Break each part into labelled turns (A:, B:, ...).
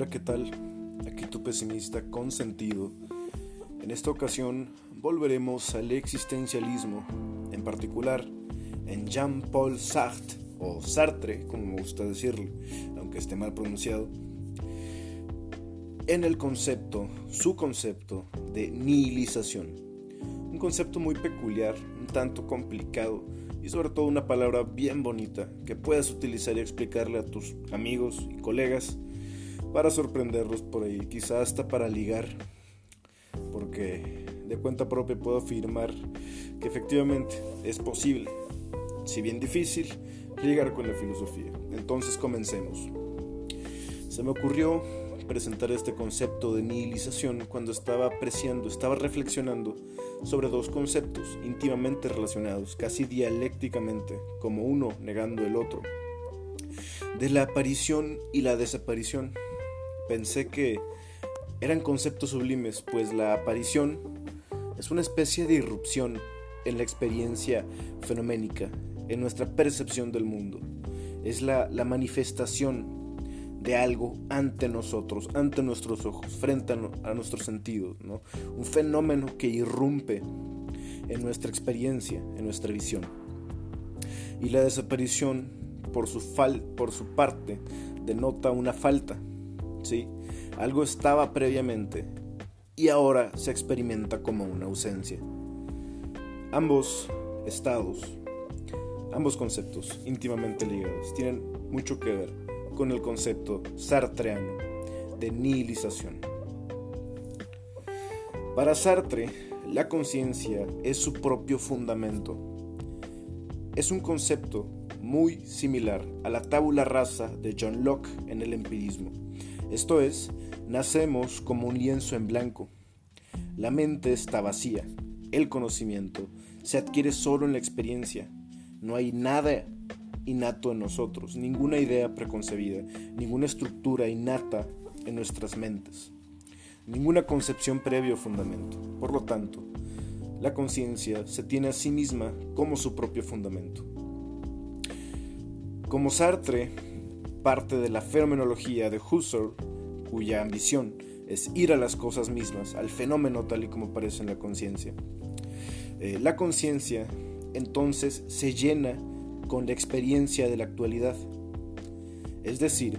A: Hola, ¿qué tal? Aquí tu pesimista con sentido. En esta ocasión volveremos al existencialismo, en particular en Jean-Paul Sartre, o Sartre, como me gusta decirlo, aunque esté mal pronunciado, en el concepto, su concepto de nihilización. Un concepto muy peculiar, un tanto complicado y sobre todo una palabra bien bonita que puedas utilizar y explicarle a tus amigos y colegas para sorprenderlos por ahí, quizás hasta para ligar, porque de cuenta propia puedo afirmar que efectivamente es posible, si bien difícil, ligar con la filosofía. Entonces comencemos. Se me ocurrió presentar este concepto de nihilización cuando estaba apreciando, estaba reflexionando sobre dos conceptos íntimamente relacionados, casi dialécticamente, como uno negando el otro, de la aparición y la desaparición. Pensé que eran conceptos sublimes, pues la aparición es una especie de irrupción en la experiencia fenoménica, en nuestra percepción del mundo. Es la, manifestación de algo ante nosotros, ante nuestros ojos, frente a, nuestros sentidos. Un fenómeno que irrumpe en nuestra experiencia, en nuestra visión. Y la desaparición, por su, por su parte, denota una falta, Algo estaba previamente y ahora se experimenta como una ausencia. Ambos estados, ambos conceptos íntimamente ligados, tienen mucho que ver con el concepto sartreano de nihilización. Para Sartre, la conciencia es su propio fundamento. Es un concepto muy similar a la tabula rasa de John Locke en el empirismo. Esto es, nacemos como un lienzo en blanco. La mente está vacía. El conocimiento se adquiere solo en la experiencia. No hay nada innato en nosotros, ninguna idea preconcebida, ninguna estructura innata en nuestras mentes, ninguna concepción previo fundamento. Por lo tanto, la conciencia se tiene a sí misma como su propio fundamento. Como Sartre, parte de la fenomenología de Husserl, cuya ambición es ir a las cosas mismas, al fenómeno tal y como aparece en la conciencia. Eh, la conciencia entonces se llena con la experiencia de la actualidad, es decir,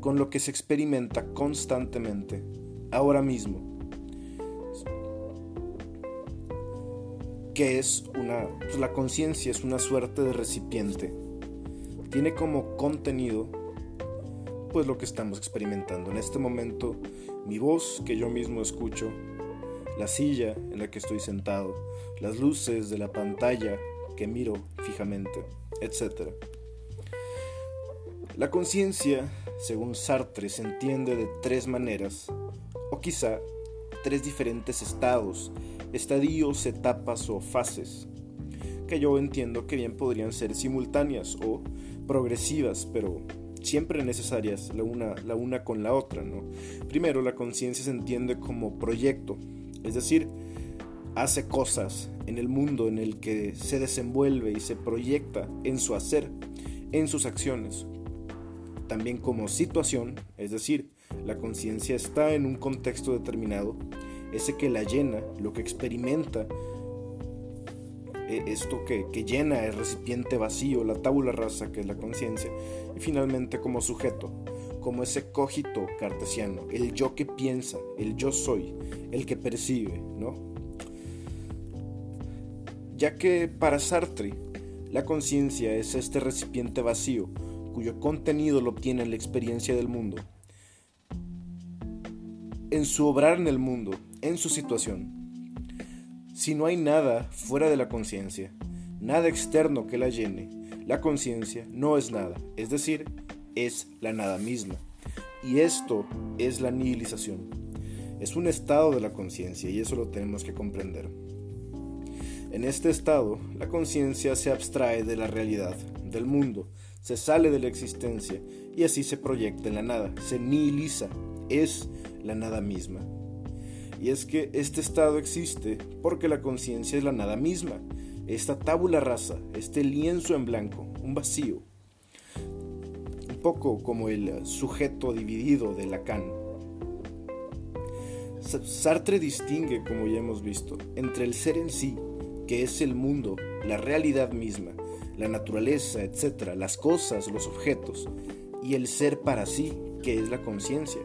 A: con lo que se experimenta constantemente, ahora mismo, que es una, pues, la conciencia es una suerte de recipiente, tiene como contenido pues lo que estamos experimentando. En este momento, mi voz que yo mismo escucho, la silla en la que estoy sentado, las luces de la pantalla que miro fijamente etc. La conciencia, según Sartre, se entiende de tres maneras, o quizá tres diferentes estados, estadios, etapas o fases, que yo entiendo que bien podrían ser simultáneas o progresivas, pero siempre necesarias la una, la una con la otra. ¿no? Primero, la conciencia se entiende como proyecto, es decir, hace cosas en el mundo en el que se desenvuelve y se proyecta en su hacer, en sus acciones. También como situación, es decir, la conciencia está en un contexto determinado, ese que la llena, lo que experimenta, esto que, que llena el recipiente vacío, la tabula rasa que es la conciencia, y finalmente como sujeto, como ese cogito cartesiano, el yo que piensa, el yo soy, el que percibe, ¿no? ya que para Sartre la conciencia es este recipiente vacío cuyo contenido lo obtiene en la experiencia del mundo, en su obrar en el mundo, en su situación. Si no hay nada fuera de la conciencia, nada externo que la llene, la conciencia no es nada, es decir, es la nada misma. Y esto es la nihilización. Es un estado de la conciencia y eso lo tenemos que comprender. En este estado, la conciencia se abstrae de la realidad, del mundo, se sale de la existencia y así se proyecta en la nada, se nihiliza, es la nada misma. Y es que este estado existe porque la conciencia es la nada misma, esta tábula rasa, este lienzo en blanco, un vacío. Un poco como el sujeto dividido de Lacan Sartre distingue, como ya hemos visto, entre el ser en sí, que es el mundo, la realidad misma, la naturaleza, etc., las cosas, los objetos, y el ser para sí, que es la conciencia,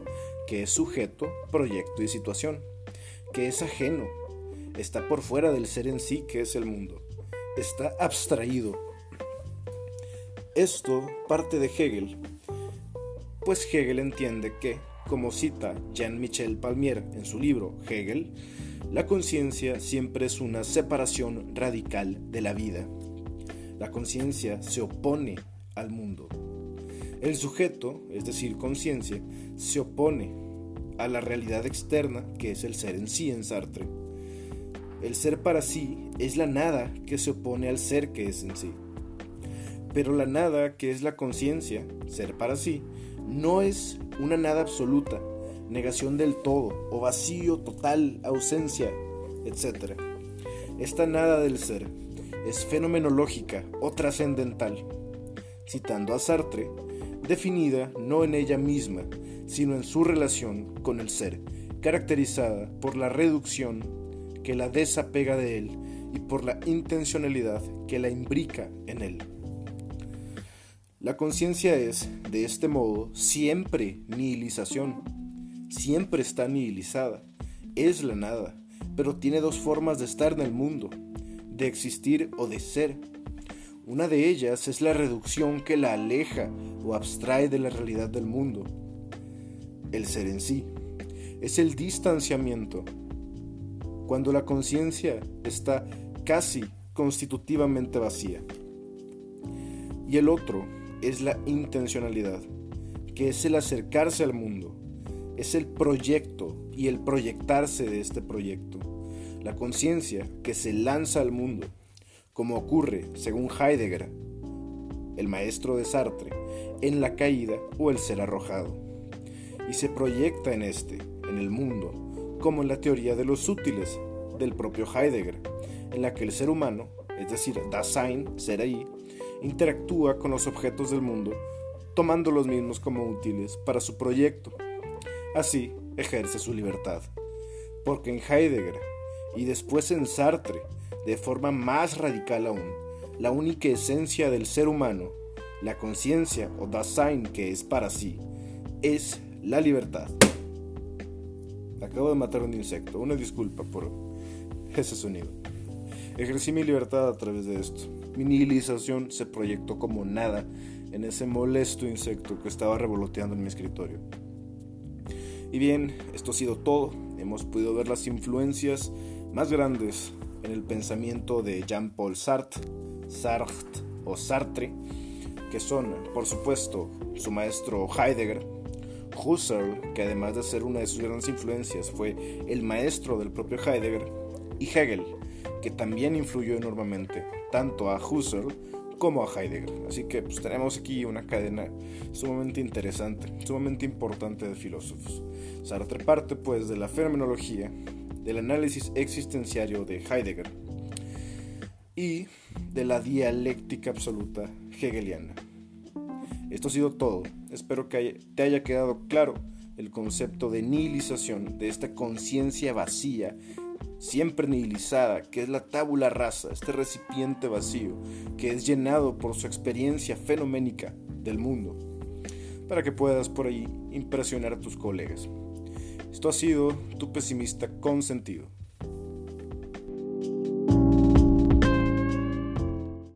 A: que es sujeto, proyecto y situación, que es ajeno, está por fuera del ser en sí, que es el mundo, está abstraído. Esto parte de Hegel, pues Hegel entiende que, como cita Jean-Michel Palmier en su libro Hegel, la conciencia siempre es una separación radical de la vida. La conciencia se opone al mundo. El sujeto, es decir, conciencia, se opone a la realidad externa que es el ser en sí en Sartre. El ser para sí es la nada que se opone al ser que es en sí. Pero la nada que es la conciencia, ser para sí, no es una nada absoluta, negación del todo o vacío total, ausencia, etc. Esta nada del ser es fenomenológica o trascendental. Citando a Sartre, definida no en ella misma, sino en su relación con el ser, caracterizada por la reducción que la desapega de él y por la intencionalidad que la imbrica en él. La conciencia es, de este modo, siempre nihilización, siempre está nihilizada, es la nada, pero tiene dos formas de estar en el mundo, de existir o de ser. Una de ellas es la reducción que la aleja o abstrae de la realidad del mundo. El ser en sí. Es el distanciamiento, cuando la conciencia está casi constitutivamente vacía. Y el otro es la intencionalidad, que es el acercarse al mundo, es el proyecto y el proyectarse de este proyecto, la conciencia que se lanza al mundo, como ocurre, según Heidegger, el maestro de Sartre, en la caída o el ser arrojado, y se proyecta en este, en el mundo, como en la teoría de los útiles del propio Heidegger, en la que el ser humano, es decir, Dasein, ser ahí, interactúa con los objetos del mundo, tomando los mismos como útiles para su proyecto. Así ejerce su libertad. Porque en Heidegger y después en Sartre, de forma más radical aún, la única esencia del ser humano, la conciencia o Dasein que es para sí, es la libertad. Acabo de matar un insecto, una disculpa por ese sonido. Ejercí mi libertad a través de esto. Mi nihilización se proyectó como nada en ese molesto insecto que estaba revoloteando en mi escritorio. Y bien, esto ha sido todo. Hemos podido ver las influencias más grandes en el pensamiento de Jean-Paul Sartre, Sartre o Sartre, que son, por supuesto, su maestro Heidegger, Husserl, que además de ser una de sus grandes influencias fue el maestro del propio Heidegger, y Hegel, que también influyó enormemente tanto a Husserl como a Heidegger. Así que pues, tenemos aquí una cadena sumamente interesante, sumamente importante de filósofos. Sartre parte pues de la fenomenología, del análisis existenciario de Heidegger y de la dialéctica absoluta hegeliana. Esto ha sido todo. Espero que te haya quedado claro el concepto de nihilización, de esta conciencia vacía siempre nihilizada, que es la tábula rasa, este recipiente vacío, que es llenado por su experiencia fenoménica del mundo, para que puedas por ahí impresionar a tus colegas. Esto ha sido tu pesimista consentido.